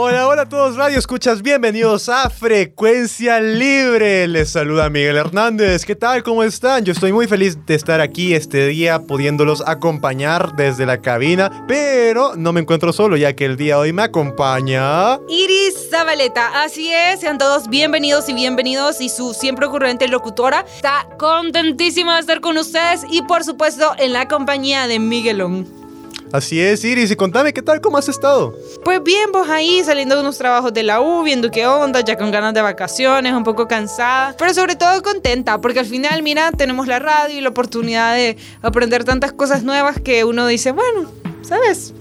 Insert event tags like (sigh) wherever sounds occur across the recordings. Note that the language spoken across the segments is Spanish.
Hola, hola a todos Radio Escuchas, bienvenidos a Frecuencia Libre. Les saluda Miguel Hernández. ¿Qué tal? ¿Cómo están? Yo estoy muy feliz de estar aquí este día pudiéndolos acompañar desde la cabina, pero no me encuentro solo ya que el día de hoy me acompaña Iris Zabaleta. Así es, sean todos bienvenidos y bienvenidos y su siempre ocurrente locutora está contentísima de estar con ustedes y por supuesto en la compañía de Miguelón. Así es, Iris, y contame, ¿qué tal? ¿Cómo has estado? Pues bien, vos ahí saliendo de unos trabajos de la U, viendo qué onda, ya con ganas de vacaciones, un poco cansada, pero sobre todo contenta, porque al final, mira, tenemos la radio y la oportunidad de aprender tantas cosas nuevas que uno dice, bueno, ¿sabes?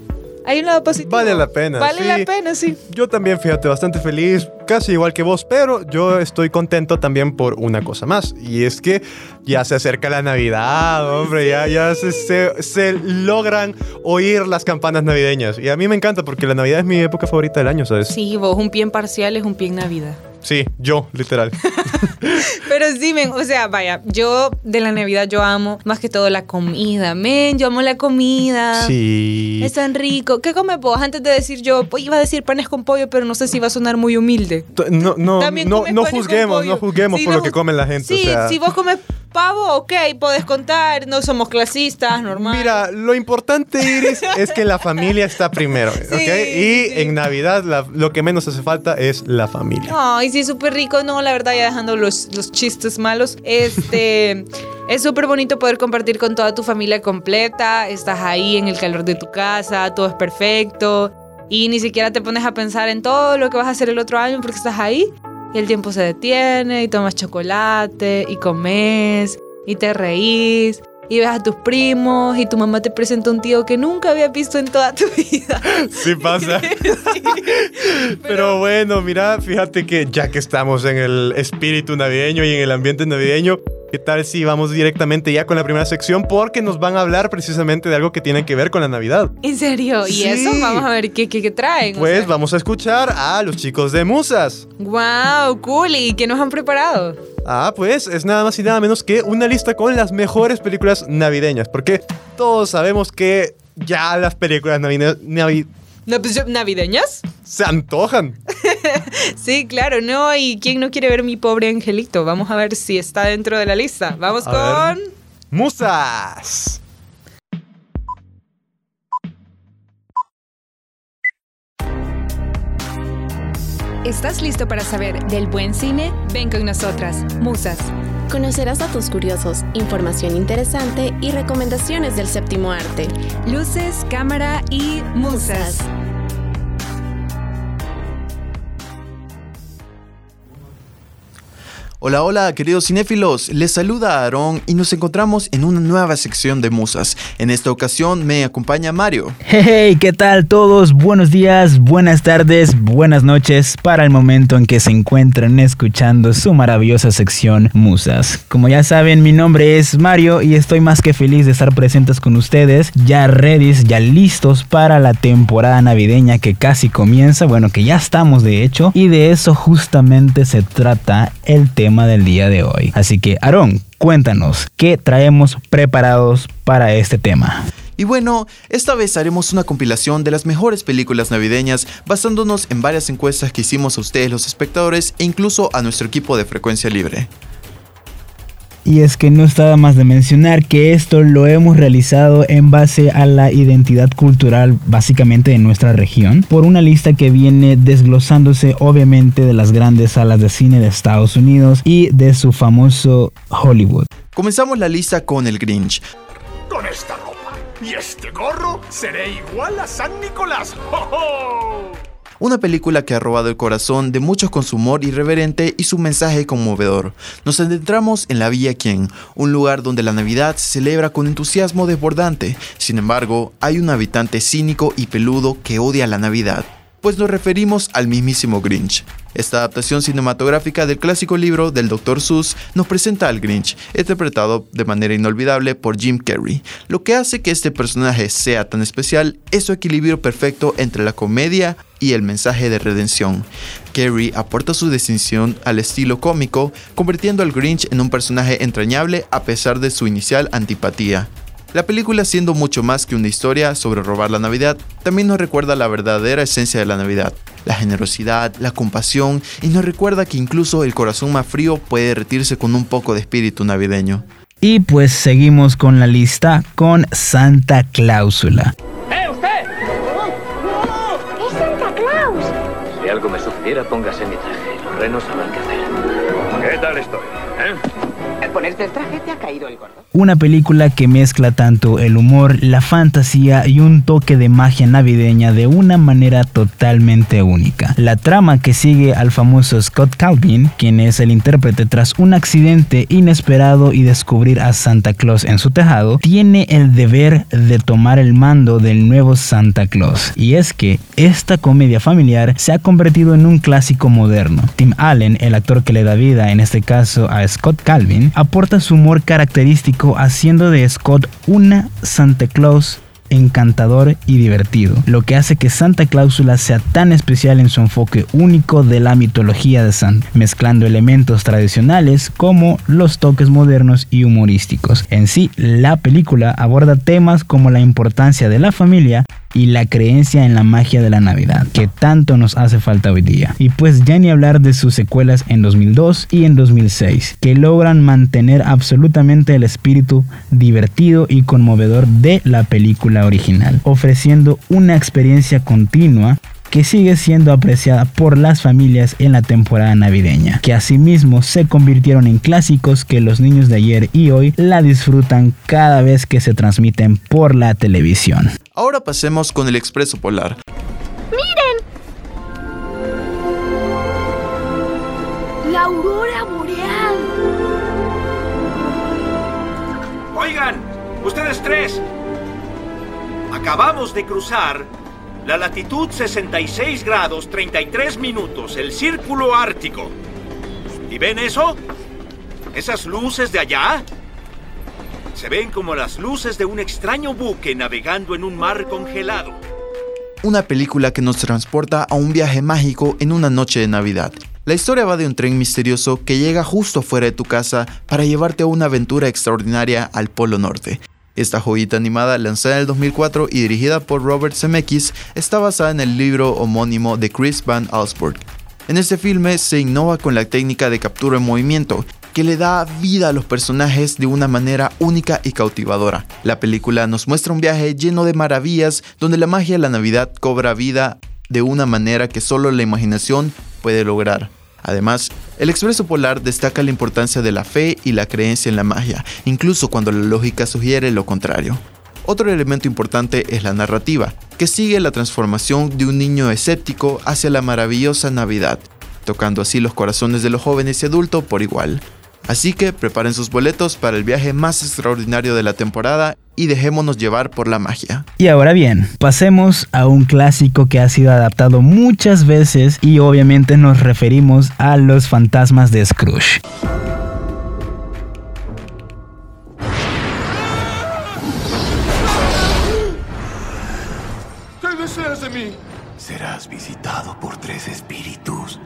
Hay un lado positivo. Vale la pena. Vale sí. la pena, sí. Yo también, fíjate, bastante feliz, casi igual que vos, pero yo estoy contento también por una cosa más, y es que ya se acerca la Navidad, hombre, ya, ya se, se, se logran oír las campanas navideñas, y a mí me encanta porque la Navidad es mi época favorita del año, ¿sabes? Sí, vos, un pie en parcial es un pie en Navidad. Sí, yo, literal. (laughs) Pero sí, men, o sea, vaya, yo de la Navidad yo amo más que todo la comida, men, yo amo la comida. Sí. Es tan rico. ¿Qué comes vos? Antes de decir yo, pues, iba a decir panes con pollo, pero no sé si va a sonar muy humilde. No, no, También no, no juzguemos, no juzguemos Sí, por no lo que come la gente. Sí, o sea, si vos comes pavo, ok, podés contar, no somos clasistas, normal. Mira, lo importante, Iris, (laughs) es que la familia está primero, ¿ok? Y sí. en Navidad la- lo que menos hace falta es la familia. Ay, sí, súper rico. No, la verdad, ya dejando los, los chistes malos. Este. (laughs) es súper bonito poder compartir con toda tu familia completa. Estás ahí en el calor de tu casa, todo es perfecto. Y ni siquiera te pones a pensar en todo lo que vas a hacer el otro año porque estás ahí. Y el tiempo se detiene y tomas chocolate y comes y te reís. Y ves a tus primos y tu mamá te presenta un tío que nunca había visto en toda tu (laughs) vida. Sí pasa. (laughs) (laughs) Pero bueno, mira, fíjate que ya que estamos en el espíritu navideño y en el ambiente navideño, ¿qué tal si vamos directamente ya con la primera sección? Porque nos van a hablar precisamente de algo que tiene que ver con la Navidad. ¿En serio? ¿Y Sí. eso? Vamos a ver qué, qué, qué traen. o Pues sea. vamos a escuchar a los chicos de Musas. Wow, cool. ¿Y qué nos han preparado? Ah, pues es nada más y nada menos que una lista con las mejores películas navideñas. Porque todos sabemos que ya las películas navideñas navi- pues, ¿Navideñas? se antojan. (laughs) Sí, claro, no. ¿Y quién no quiere ver mi pobre angelito? Vamos a ver si está dentro de la lista. Vamos A con. ver. Musas. ¿Estás listo para saber del buen cine? Ven con nosotras, Musas. Conocerás datos curiosos, información interesante y recomendaciones del séptimo arte. Luces, cámara y musas. Hola, hola, queridos cinéfilos. Les saluda Aarón y nos encontramos en una nueva sección de musas. En esta ocasión me acompaña Mario. Hey, ¿qué tal todos? Buenos días, buenas tardes, buenas noches para el momento en que se encuentran escuchando su maravillosa sección Musas. Como ya saben, mi nombre es Mario y estoy más que feliz de estar presentes con ustedes, ya ready, ya listos para la temporada navideña que casi comienza, bueno, que ya estamos de hecho, y de eso justamente se trata el tema del día de hoy. Así que, Aarón, cuéntanos, ¿qué traemos preparados para este tema? Y bueno, esta vez haremos una compilación de las mejores películas navideñas basándonos en varias encuestas que hicimos a ustedes los espectadores e incluso a nuestro equipo de frecuencia libre. Y es que no estaba más de mencionar que esto lo hemos realizado en base a la identidad cultural básicamente de nuestra región, por una lista que viene desglosándose obviamente de las grandes salas de cine de Estados Unidos y de su famoso Hollywood. Comenzamos la lista con el Grinch. Con esta ropa y este gorro seré igual a San Nicolás. ¡Jo, jo! Una película que ha robado el corazón de muchos con su humor irreverente y su mensaje conmovedor. Nos adentramos en la Villa Quien, un lugar donde la Navidad se celebra con entusiasmo desbordante. Sin embargo, hay un habitante cínico y peludo que odia la Navidad. Pues nos referimos al mismísimo Grinch. Esta adaptación cinematográfica del clásico libro del Dr. Seuss nos presenta al Grinch, interpretado de manera inolvidable por Jim Carrey. Lo que hace que este personaje sea tan especial es su equilibrio perfecto entre la comedia y el mensaje de redención. Carrey aporta su distinción al estilo cómico, convirtiendo al Grinch en un personaje entrañable a pesar de su inicial antipatía. La película, siendo mucho más que una historia sobre robar la Navidad, también nos recuerda la verdadera esencia de la Navidad, la generosidad, la compasión y nos recuerda que incluso el corazón más frío puede derretirse con un poco de espíritu navideño. Y pues seguimos con la lista con Santa Cláusula. ¡Eh, usted! ¡Es Santa Claus! Si algo me sucediera, póngase mi traje. Los renos sabrán qué ha. Una película que mezcla tanto el humor, la fantasía y un toque de magia navideña de una manera totalmente única. La trama que sigue al famoso Scott Calvin, quien es el intérprete tras un accidente inesperado y descubrir a Santa Claus en su tejado, tiene el deber de tomar el mando del nuevo Santa Claus. Y es que esta comedia familiar se ha convertido en un clásico moderno. Tim Allen, el actor que le da vida en este caso a Scott Calvin, aporta su humor característico haciendo de Scott una Santa Claus encantador y divertido, lo que hace que Santa Cláusula sea tan especial en su enfoque único de la mitología de Santa, mezclando elementos tradicionales como los toques modernos y humorísticos. En sí, la película aborda temas como la importancia de la familia, y la creencia en la magia de la Navidad, que tanto nos hace falta hoy día. Y pues ya ni hablar de sus secuelas en 2002 y en 2006, que logran mantener absolutamente el espíritu divertido y conmovedor de la película original, ofreciendo una experiencia continua que sigue siendo apreciada por las familias en la temporada navideña, que asimismo se convirtieron en clásicos que los niños de ayer y hoy la disfrutan cada vez que se transmiten por la televisión. Ahora pasemos con el Expreso Polar. ¡Miren! ¡La aurora boreal! Oigan, ustedes tres. Acabamos de cruzar la latitud 66 grados 33 minutos, el círculo ártico. ¿Y ven eso? ¿Esas luces de allá? Se ven como las luces de un extraño buque navegando en un mar congelado. Una película que nos transporta a un viaje mágico en una noche de Navidad. La historia va de un tren misterioso que llega justo fuera de tu casa para llevarte a una aventura extraordinaria al Polo Norte. Esta joyita animada, lanzada en el 2004 y dirigida por Robert Zemeckis, está basada en el libro homónimo de Chris Van Allsburg. En este filme se innova con la técnica de captura en movimiento, que le da vida a los personajes de una manera única y cautivadora. La película nos muestra un viaje lleno de maravillas donde la magia de la Navidad cobra vida de una manera que solo la imaginación puede lograr. Además, el Expreso Polar destaca la importancia de la fe y la creencia en la magia, incluso cuando la lógica sugiere lo contrario. Otro elemento importante es la narrativa, que sigue la transformación de un niño escéptico hacia la maravillosa Navidad, tocando así los corazones de los jóvenes y adultos por igual. Así que preparen sus boletos para el viaje más extraordinario de la temporada y dejémonos llevar por la magia. Y ahora bien, pasemos a un clásico que ha sido adaptado muchas veces y obviamente nos referimos a los fantasmas de Scrooge. ¿Qué deseas de mí? Serás visitado por tres espíritus.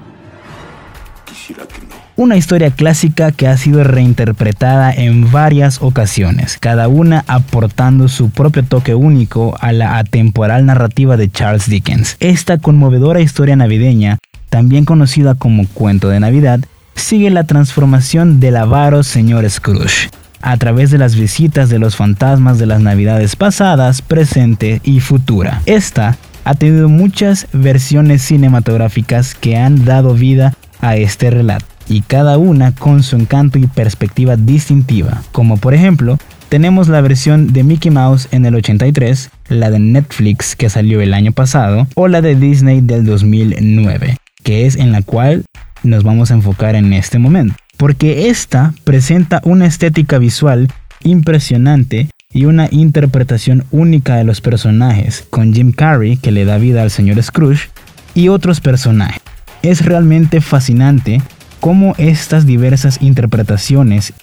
Quisiera que. Una historia clásica que ha sido reinterpretada en varias ocasiones, cada una aportando su propio toque único a la atemporal narrativa de Charles Dickens. Esta conmovedora historia navideña, también conocida como Cuento de Navidad, sigue la transformación del avaro señor Scrooge a través de las visitas de los fantasmas de las navidades pasadas, presente y futura. Esta ha tenido muchas versiones cinematográficas que han dado vida a este relato, y cada una con su encanto y perspectiva distintiva, como por ejemplo, tenemos la versión de Mickey Mouse en el 83, la de Netflix que salió el año pasado, o la de Disney del 2009, que es en la cual nos vamos a enfocar en este momento, porque esta presenta una estética visual impresionante y una interpretación única de los personajes, con Jim Carrey que le da vida al señor Scrooge, y otros personajes. Es realmente fascinante cómo estas diversas interpretaciones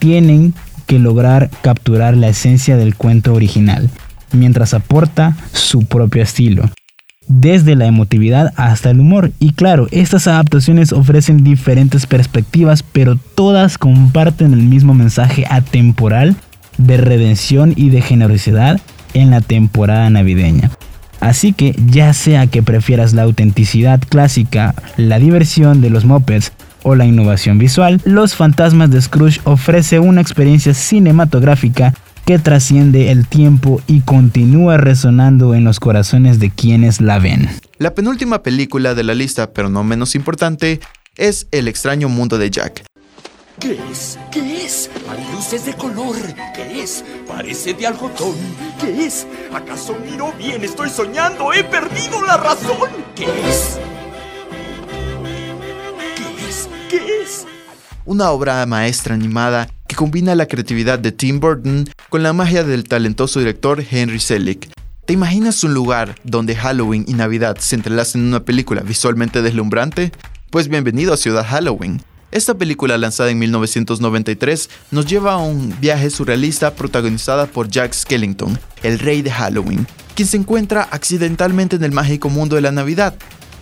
tienen que lograr capturar la esencia del cuento original, mientras aporta su propio estilo desde la emotividad hasta el humor. Y claro, estas adaptaciones ofrecen diferentes perspectivas, pero todas comparten el mismo mensaje atemporal de redención y de generosidad en la temporada navideña. Así que ya sea que prefieras la autenticidad clásica, la diversión de los mopeds o la innovación visual, Los Fantasmas de Scrooge ofrece una experiencia cinematográfica que trasciende el tiempo y continúa resonando en los corazones de quienes la ven. La penúltima película de la lista, pero no menos importante, es El extraño mundo de Jack. ¿Qué es? ¿Qué es? Hay luces de color. ¿Qué es? Parece de algodón. ¿Qué es? ¿Acaso miro bien? Estoy soñando. He perdido la razón. ¿Qué es? ¿Qué es? Una obra maestra animada que combina la creatividad de Tim Burton con la magia del talentoso director Henry Selick. ¿Te imaginas un lugar donde Halloween y Navidad se entrelazan en una película visualmente deslumbrante? Pues bienvenido a Ciudad Halloween. Esta película lanzada en 1993 nos lleva a un viaje surrealista protagonizada por Jack Skellington, el rey de Halloween, quien se encuentra accidentalmente en el mágico mundo de la Navidad.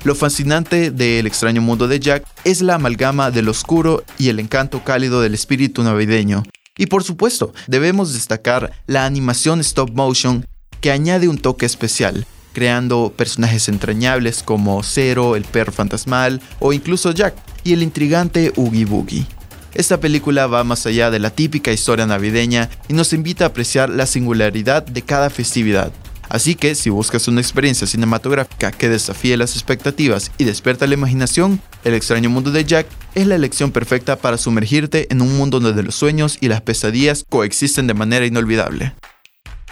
Lo fascinante del extraño mundo de Jack es la amalgama del oscuro y el encanto cálido del espíritu navideño. Y por supuesto, debemos destacar la animación stop motion que añade un toque especial, creando personajes entrañables como Zero, el perro fantasmal o incluso Jack y el intrigante Oogie Boogie. Esta película va más allá de la típica historia navideña y nos invita a apreciar la singularidad de cada festividad. Así que si buscas una experiencia cinematográfica que desafíe las expectativas y despierta la imaginación, El extraño mundo de Jack es la elección perfecta para sumergirte en un mundo donde los sueños y las pesadillas coexisten de manera inolvidable.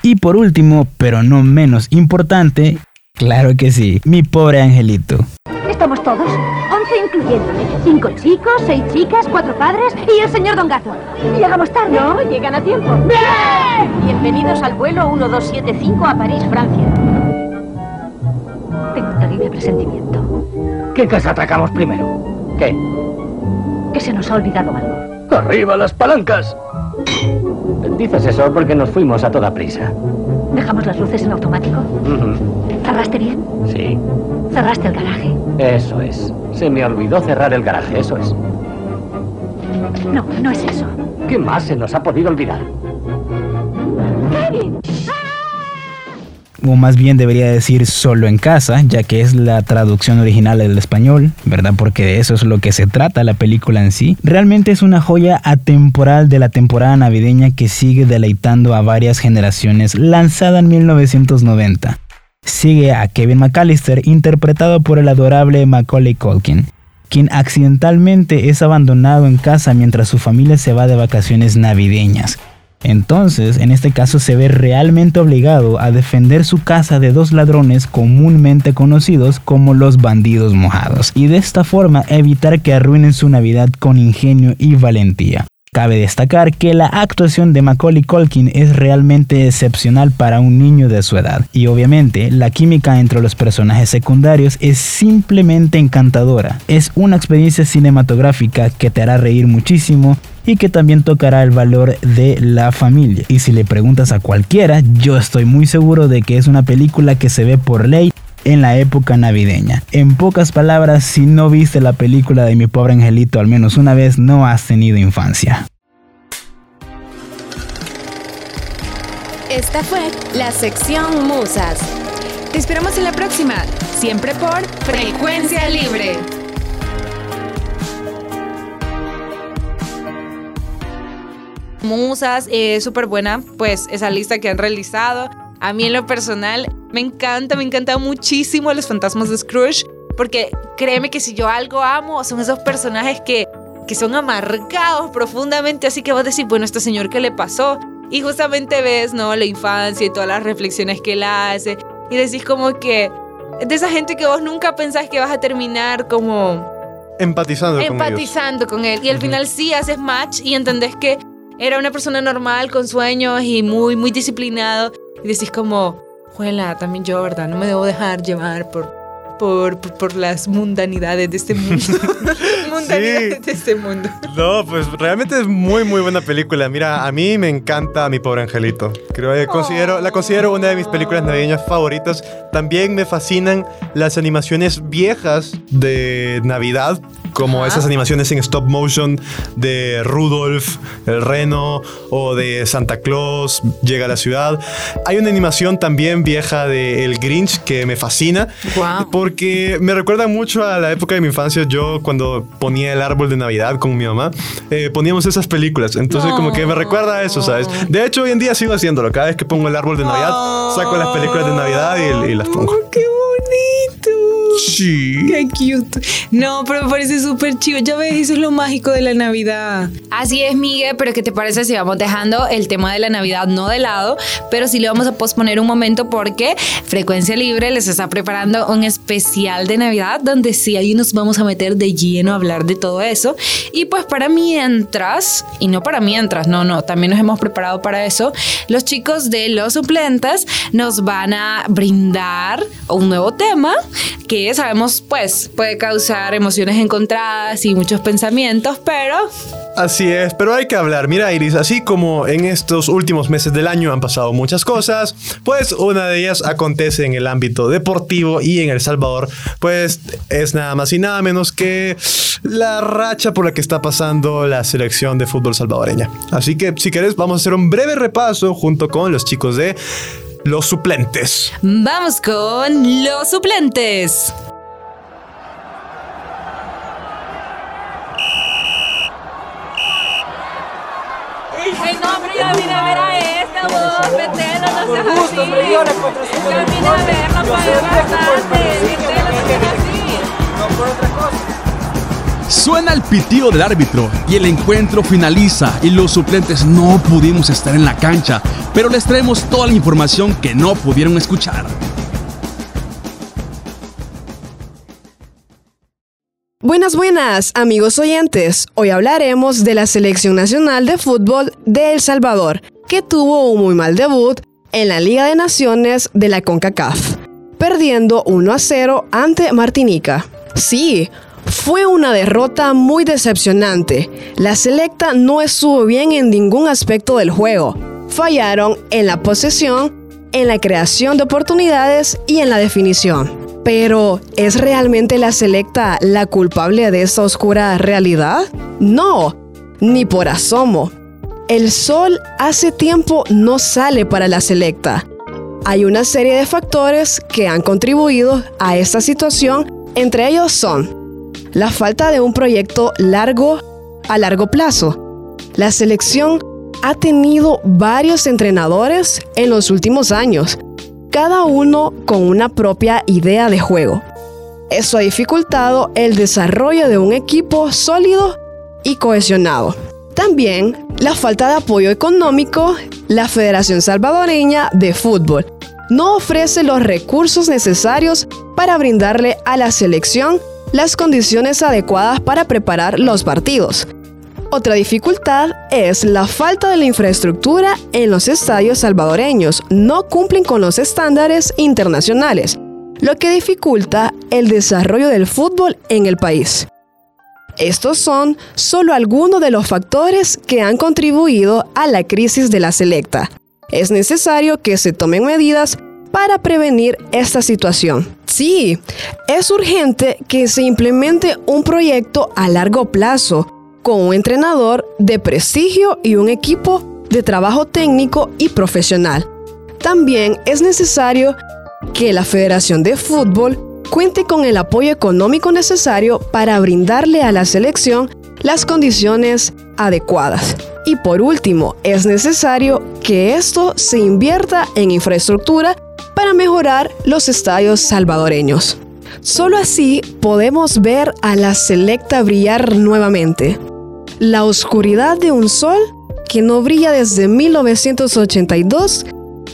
Y por último, pero no menos importante, claro que sí, mi pobre angelito. ¿Estamos todos? Once incluyéndome. Cinco chicos, seis chicas, cuatro padres y el señor Don Gato. ¿Llegamos tarde? No, llegan a tiempo. ¡Bien! Bienvenidos al vuelo 1275 a París, Francia. Tengo un terrible presentimiento. ¿Qué casa atacamos primero? ¿Qué? Que se nos ha olvidado algo. ¡Arriba las palancas! Dices eso porque nos fuimos a toda prisa. ¿Dejamos las luces en automático? ¿Cerraste bien? Sí. ¿Cerraste el garaje? Eso es. Se me olvidó cerrar el garaje, eso es. No, no es eso. ¿Qué más se nos ha podido olvidar? ¡Kevin! O más bien debería decir solo en casa, ya que es la traducción original del español, ¿verdad? Porque de eso es lo que se trata la película en sí. Realmente es una joya atemporal de la temporada navideña que sigue deleitando a varias generaciones, lanzada en 1990. Sigue a Kevin McAllister, interpretado por el adorable Macaulay Culkin quien accidentalmente es abandonado en casa mientras su familia se va de vacaciones navideñas. Entonces, en este caso se ve realmente obligado a defender su casa de dos ladrones comúnmente conocidos como los bandidos mojados, y de esta forma evitar que arruinen su Navidad con ingenio y valentía. Cabe destacar que la actuación de Macaulay Culkin es realmente excepcional para un niño de su edad y obviamente la química entre los personajes secundarios es simplemente encantadora. Es una experiencia cinematográfica que te hará reír muchísimo y que también tocará el valor de la familia. Y si le preguntas a cualquiera, yo estoy muy seguro de que es una película que se ve por ley en la época navideña. En pocas palabras, si no viste la película de mi pobre angelito al menos una vez, no has tenido infancia. Esta fue la sección Musas. Te esperamos en la próxima, siempre por Frecuencia Libre. Musas, es súper buena, pues esa lista que han realizado. A mí en lo personal me encanta, me encanta muchísimo los fantasmas de Scrooge, porque créeme que si yo algo amo, son esos personajes que, que son amargados profundamente, así que vos decís, bueno, este señor, ¿qué le pasó? Y justamente ves, ¿no? La infancia y todas las reflexiones que él hace, y decís como que de esa gente que vos nunca pensás que vas a terminar como Empatizando, con ellos. empatizando con él. Y al final sí haces match y entendés que era una persona normal, con sueños y muy, muy disciplinado. Y decís como, juela, también yo, ¿verdad? No me debo dejar llevar por, por, por, por las mundanidades de este mundo. (laughs) (laughs) mundanidades de este mundo. No, pues realmente es muy, muy buena película. Mira, a mí me encanta Mi Pobre Angelito. Creo que considero, la considero una de mis películas navideñas favoritas. También me fascinan las animaciones viejas de Navidad, como esas animaciones en stop motion de Rudolf, el reno, o de Santa Claus llega a la ciudad. Hay una animación también vieja de El Grinch que me fascina, porque me recuerda mucho a la época de mi infancia. Yo cuando ponía el árbol de Navidad con mi mamá, eh, poníamos esas películas. Entonces como que me recuerda a eso, ¿sabes? De hecho, hoy en día sigo haciéndolo. Cada vez que pongo el árbol de Navidad, saco las películas de Navidad y, y las pongo. ¡Qué bonito! Sí. Qué cute. No, pero me parece súper chido. Ya ves, eso es lo mágico de la Navidad. Así es, Miguel, pero ¿qué te parece si vamos dejando el tema de la Navidad no de lado, pero sí le vamos a posponer un momento porque Frecuencia Libre les está preparando un especial de Navidad donde sí ahí nos vamos a meter de lleno a hablar de todo eso. Y pues para mientras, y no para mientras, no, no, también nos hemos preparado para eso, los chicos de Los Suplentes nos van a brindar un nuevo tema que sabemos pues puede causar emociones encontradas y muchos pensamientos, pero Así es, pero hay que hablar. Mira, Iris, así como en estos últimos meses del año han pasado muchas cosas, pues una de ellas acontece en el ámbito deportivo y en El Salvador, pues es nada más y nada menos que la racha por la que está pasando la selección de fútbol salvadoreña. Así que, si querés, vamos a hacer un breve repaso junto con los chicos de los suplentes. Vamos con los suplentes. Ay, no, hombre, ya vine a ver a esta, vos, metelo, no seas así. Ya vine a verla, pagué bastante, metelo, no seas así. No por otra cosa. Suena el pitido del árbitro y el encuentro finaliza y los suplentes no pudimos estar en la cancha, pero les traemos toda la información que no pudieron escuchar. Buenas, buenas, amigos oyentes. Hoy hablaremos de la Selección Nacional de Fútbol de El Salvador, que tuvo un muy mal debut en la Liga de Naciones de la CONCACAF, perdiendo 1 a 0 ante Martinica. Sí, fue una derrota muy decepcionante. La selecta no estuvo bien en ningún aspecto del juego. Fallaron en la posesión, en la creación de oportunidades y en la definición. Pero, ¿es realmente la selecta la culpable de esta oscura realidad? No, ni por asomo. El sol hace tiempo no sale para la selecta. Hay una serie de factores que han contribuido a esta situación, entre ellos son la falta de un proyecto largo a largo plazo. La selección ha tenido varios entrenadores en los últimos años cada uno con una propia idea de juego. Eso ha dificultado el desarrollo de un equipo sólido y cohesionado. También la falta de apoyo económico, la Federación Salvadoreña de Fútbol no ofrece los recursos necesarios para brindarle a la selección las condiciones adecuadas para preparar los partidos. Otra dificultad es la falta de la infraestructura en los estadios salvadoreños. No cumplen con los estándares internacionales, lo que dificulta el desarrollo del fútbol en el país. Estos son solo algunos de los factores que han contribuido a la crisis de la selecta. Es necesario que se tomen medidas para prevenir esta situación. Sí, es urgente que se implemente un proyecto a largo plazo con un entrenador de prestigio y un equipo de trabajo técnico y profesional. También es necesario que la Federación de Fútbol cuente con el apoyo económico necesario para brindarle a la selección las condiciones adecuadas. Y por último, es necesario que esto se invierta en infraestructura para mejorar los estadios salvadoreños. Solo así podemos ver a la selecta brillar nuevamente la oscuridad de un sol que no brilla desde 1982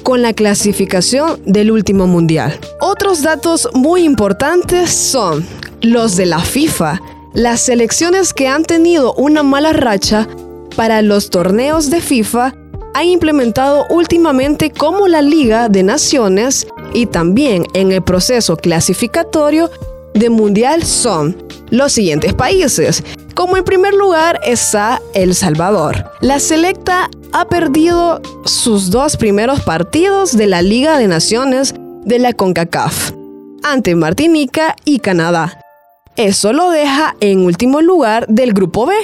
con la clasificación del último mundial. Otros datos muy importantes son los de la FIFA, las selecciones que han tenido una mala racha para los torneos de FIFA han implementado últimamente como la Liga de Naciones y también en el proceso clasificatorio de Mundial son los siguientes países. Como en primer lugar está El Salvador. La selecta ha perdido sus dos primeros partidos de la Liga de Naciones de la CONCACAF ante Martinica y Canadá. Eso lo deja en último lugar del grupo B.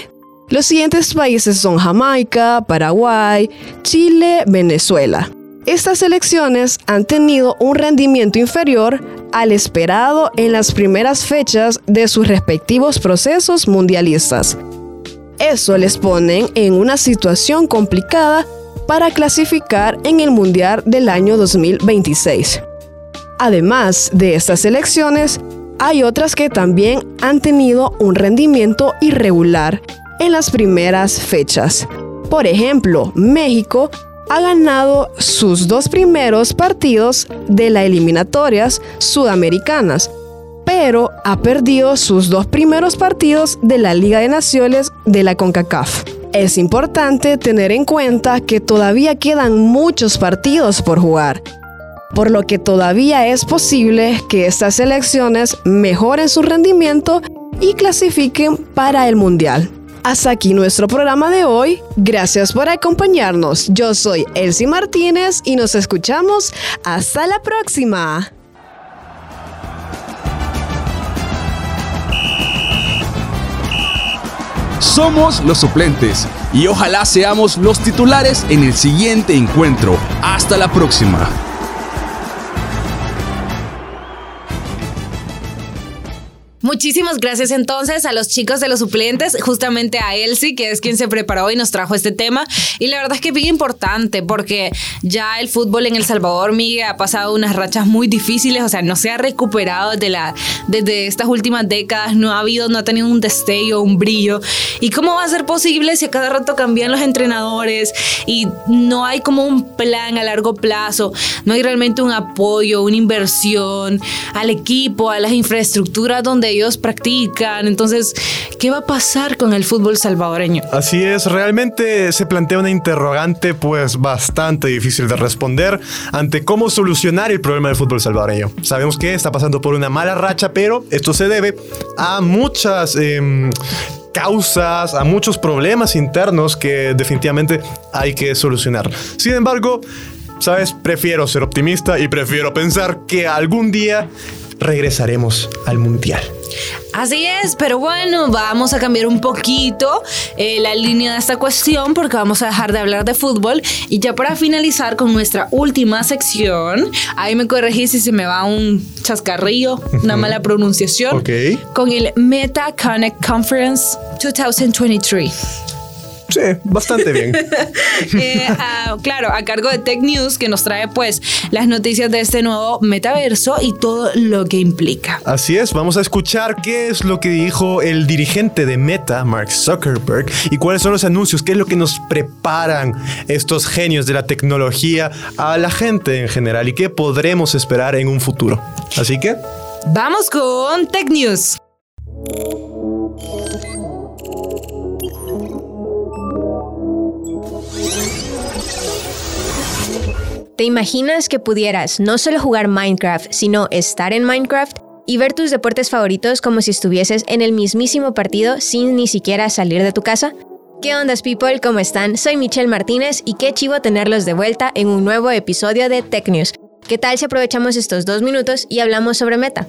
Los siguientes países son Jamaica, Paraguay, Chile, Venezuela. Estas selecciones han tenido un rendimiento inferior al esperado en las primeras fechas de sus respectivos procesos mundialistas. Eso les pone en una situación complicada para clasificar en el Mundial del año 2026. Además de estas selecciones, hay otras que también han tenido un rendimiento irregular en las primeras fechas. Por ejemplo, México ha ganado sus dos primeros partidos de las eliminatorias sudamericanas, pero ha perdido sus dos primeros partidos de la Liga de Naciones de la CONCACAF. Es importante tener en cuenta que todavía quedan muchos partidos por jugar, por lo que todavía es posible que estas selecciones mejoren su rendimiento y clasifiquen para el Mundial. Hasta aquí nuestro programa de hoy. Gracias por acompañarnos. Yo soy Elsie Martínez y nos escuchamos hasta la próxima. Somos los suplentes y ojalá seamos los titulares en el siguiente encuentro. Hasta la próxima. Muchísimas gracias entonces a los chicos de los suplentes, justamente a Elsie, que es quien se preparó y nos trajo este tema. Y la verdad es que es bien importante porque ya el fútbol en El Salvador, Miguel, ha pasado unas rachas muy difíciles, o sea, no se ha recuperado desde, la, desde estas últimas décadas, no ha habido, no ha tenido un destello, un brillo. ¿Y cómo va a ser posible si a cada rato cambian los entrenadores y no hay como un plan a largo plazo, no hay realmente un apoyo, una inversión al equipo, a las infraestructuras donde ellos practican. Entonces, ¿qué va a pasar con el fútbol salvadoreño? Así es, realmente se plantea una interrogante pues bastante difícil de responder ante cómo solucionar el problema del fútbol salvadoreño. Sabemos que está pasando por una mala racha, pero esto se debe a muchas... Em, causas, a muchos problemas internos que definitivamente hay que solucionar. Sin embargo, sabes, prefiero ser optimista y prefiero pensar que algún día regresaremos al mundial. Así es, pero bueno, vamos a cambiar un poquito eh, la línea de esta cuestión porque vamos a dejar de hablar de fútbol y ya para finalizar con nuestra última sección, ahí me corregí si se me va un chascarrillo, una mala pronunciación, con el Meta Connect Conference 2023. Sí, bastante bien. (laughs) Eh, claro, a cargo de Tech News, que nos trae pues las noticias de este nuevo metaverso y todo lo que implica. Así es, vamos a escuchar qué es lo que dijo el dirigente de Meta, Mark Zuckerberg, y cuáles son los anuncios, qué es lo que nos preparan estos genios de la tecnología a la gente en general y qué podremos esperar en un futuro. Así que... Vamos con Tech News. ¿Te imaginas que pudieras no solo jugar Minecraft, sino estar en Minecraft y ver tus deportes favoritos como si estuvieses en el mismísimo partido sin ni siquiera salir de tu casa? ¿Qué ondas people? ¿Cómo están? Soy Michelle Martínez y qué chivo tenerlos de vuelta en un nuevo episodio de Tech News. ¿Qué tal si aprovechamos estos dos minutos y hablamos sobre Meta?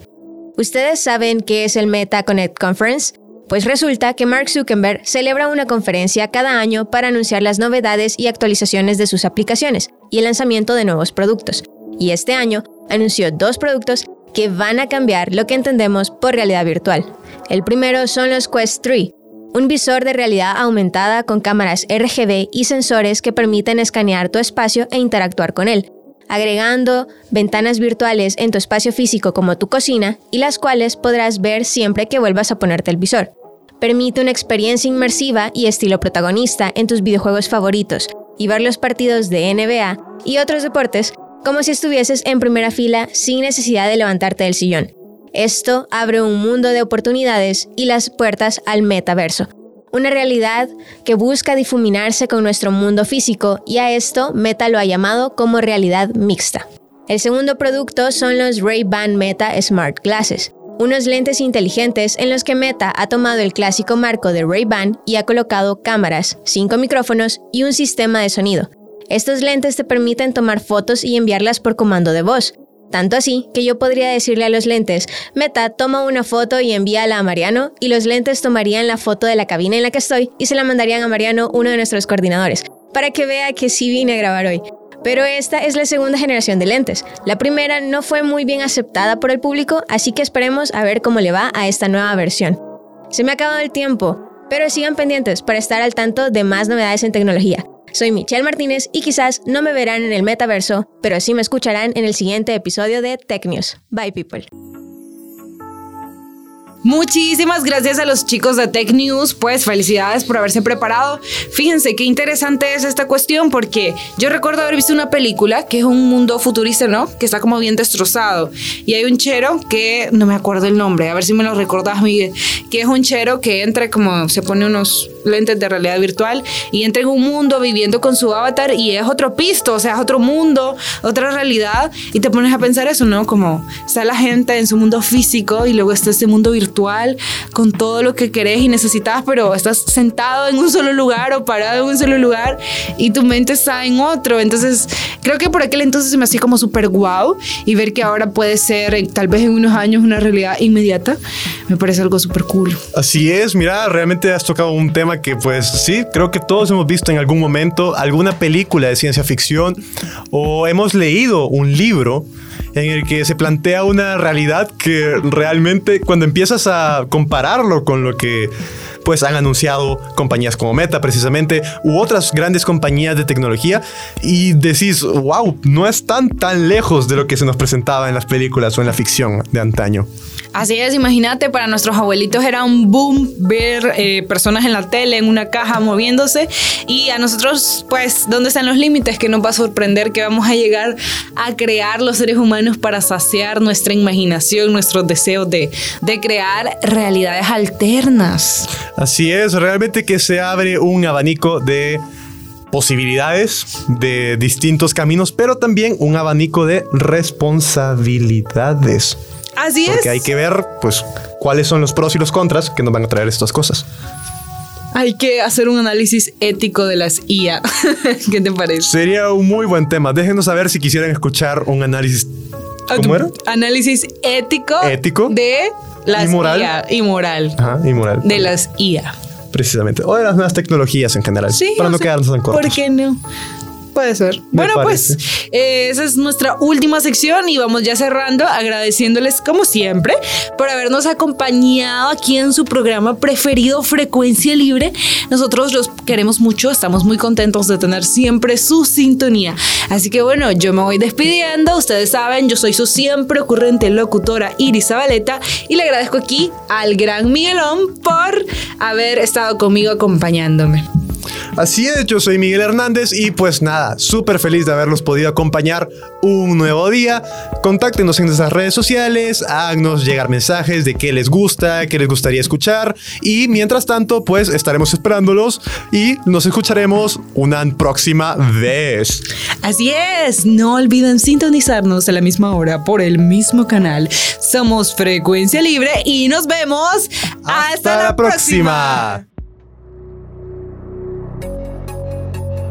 ¿Ustedes saben qué es el Meta Connect Conference? Pues resulta que Mark Zuckerberg celebra una conferencia cada año para anunciar las novedades y actualizaciones de sus aplicaciones y el lanzamiento de nuevos productos. Y este año anunció dos productos que van a cambiar lo que entendemos por realidad virtual. El primero son los Quest 3, un visor de realidad aumentada con cámaras RGB y sensores que permiten escanear tu espacio e interactuar con él, agregando ventanas virtuales en tu espacio físico como tu cocina y las cuales podrás ver siempre que vuelvas a ponerte el visor permite una experiencia inmersiva y estilo protagonista en tus videojuegos favoritos y ver los partidos de NBA y otros deportes como si estuvieses en primera fila sin necesidad de levantarte del sillón. Esto abre un mundo de oportunidades y las puertas al metaverso, una realidad que busca difuminarse con nuestro mundo físico y a esto Meta lo ha llamado como realidad mixta. El segundo producto son los Ray-Ban Meta Smart Glasses, unos lentes inteligentes en los que Meta ha tomado el clásico marco de Ray-Ban y ha colocado cámaras, cinco micrófonos y un sistema de sonido. Estos lentes te permiten tomar fotos y enviarlas por comando de voz, tanto así que yo podría decirle a los lentes, Meta, toma una foto y envíala a Mariano, y los lentes tomarían la foto de la cabina en la que estoy y se la mandarían a Mariano, uno de nuestros coordinadores, para que vea que sí vine a grabar hoy. Pero esta es la segunda generación de lentes. La primera no fue muy bien aceptada por el público, así que esperemos a ver cómo le va a esta nueva versión. Se me ha acabado el tiempo, pero sigan pendientes para estar al tanto de más novedades en tecnología. Soy Michelle Martínez y quizás no me verán en el metaverso, pero sí me escucharán en el siguiente episodio de Tech News. Bye people. Muchísimas gracias a los chicos de Tech News, pues felicidades por haberse preparado. Fíjense qué interesante es esta cuestión porque yo recuerdo haber visto una película que es un mundo futurista, ¿no? Que está como bien destrozado. Y hay un chero que, no me acuerdo el nombre, a ver si me lo recordás, Miguel, que es un chero que entra como, se pone unos lentes de realidad virtual y entra en un mundo viviendo con su avatar y es otro pisto, o sea, es otro mundo, otra realidad. Y te pones a pensar eso, ¿no? Como está la gente en su mundo físico y luego está este mundo virtual con todo lo que querés y necesitas, pero estás sentado en un solo lugar o parado en un solo lugar y tu mente está en otro. Entonces, creo que por aquel entonces se me hacía como súper guau y ver que ahora puede ser, eh, tal vez en unos años, una realidad inmediata, me parece algo súper cool. Así es, mira, realmente has tocado un tema que pues sí, creo que todos hemos visto en algún momento alguna película de ciencia ficción o hemos leído un libro en el que se plantea una realidad que realmente cuando empiezas a compararlo con lo que pues han anunciado compañías como Meta precisamente u otras grandes compañías de tecnología y decís, wow, no es tan tan lejos de lo que se nos presentaba en las películas o en la ficción de antaño. Así es, imagínate, para nuestros abuelitos era un boom ver eh, personas en la tele, en una caja moviéndose. Y a nosotros, pues, ¿dónde están los límites? Que nos va a sorprender que vamos a llegar a crear los seres humanos para saciar nuestra imaginación, nuestros deseos de, de crear realidades alternas. Así es, realmente que se abre un abanico de posibilidades de distintos caminos, pero también un abanico de responsabilidades. Así es. Porque hay que ver, pues, cuáles son los pros y los contras que nos van a traer estas cosas. Hay que hacer un análisis ético de las IA. (laughs) ¿Qué te parece? Sería un muy buen tema. Déjenos saber si quisieran escuchar un análisis. ¿Cómo era? Análisis ético. Ético. De las moral. IA. Y moral. Ajá, y moral. De las IA. Precisamente. O de las nuevas tecnologías en general. Sí. Para no sea, quedarnos tan cortos. ¿Por qué no? Puede ser. Me bueno, parece. pues eh, esa es nuestra última sección y vamos ya cerrando agradeciéndoles como siempre por habernos acompañado aquí en su programa preferido Frecuencia Libre. Nosotros los queremos mucho, estamos muy contentos de tener siempre su sintonía. Así que bueno, yo me voy despidiendo, ustedes saben, yo soy su siempre ocurrente locutora Iris Zabaleta y le agradezco aquí al gran Miguelón por haber estado conmigo acompañándome. Así es, yo soy Miguel Hernández y pues nada, súper feliz de haberlos podido acompañar un nuevo día. Contáctenos en nuestras redes sociales, háganos llegar mensajes de qué les gusta, qué les gustaría escuchar y mientras tanto pues estaremos esperándolos y nos escucharemos una próxima vez. Así es, no olviden sintonizarnos a la misma hora por el mismo canal. Somos Frecuencia Libre y nos vemos hasta, la, próxima.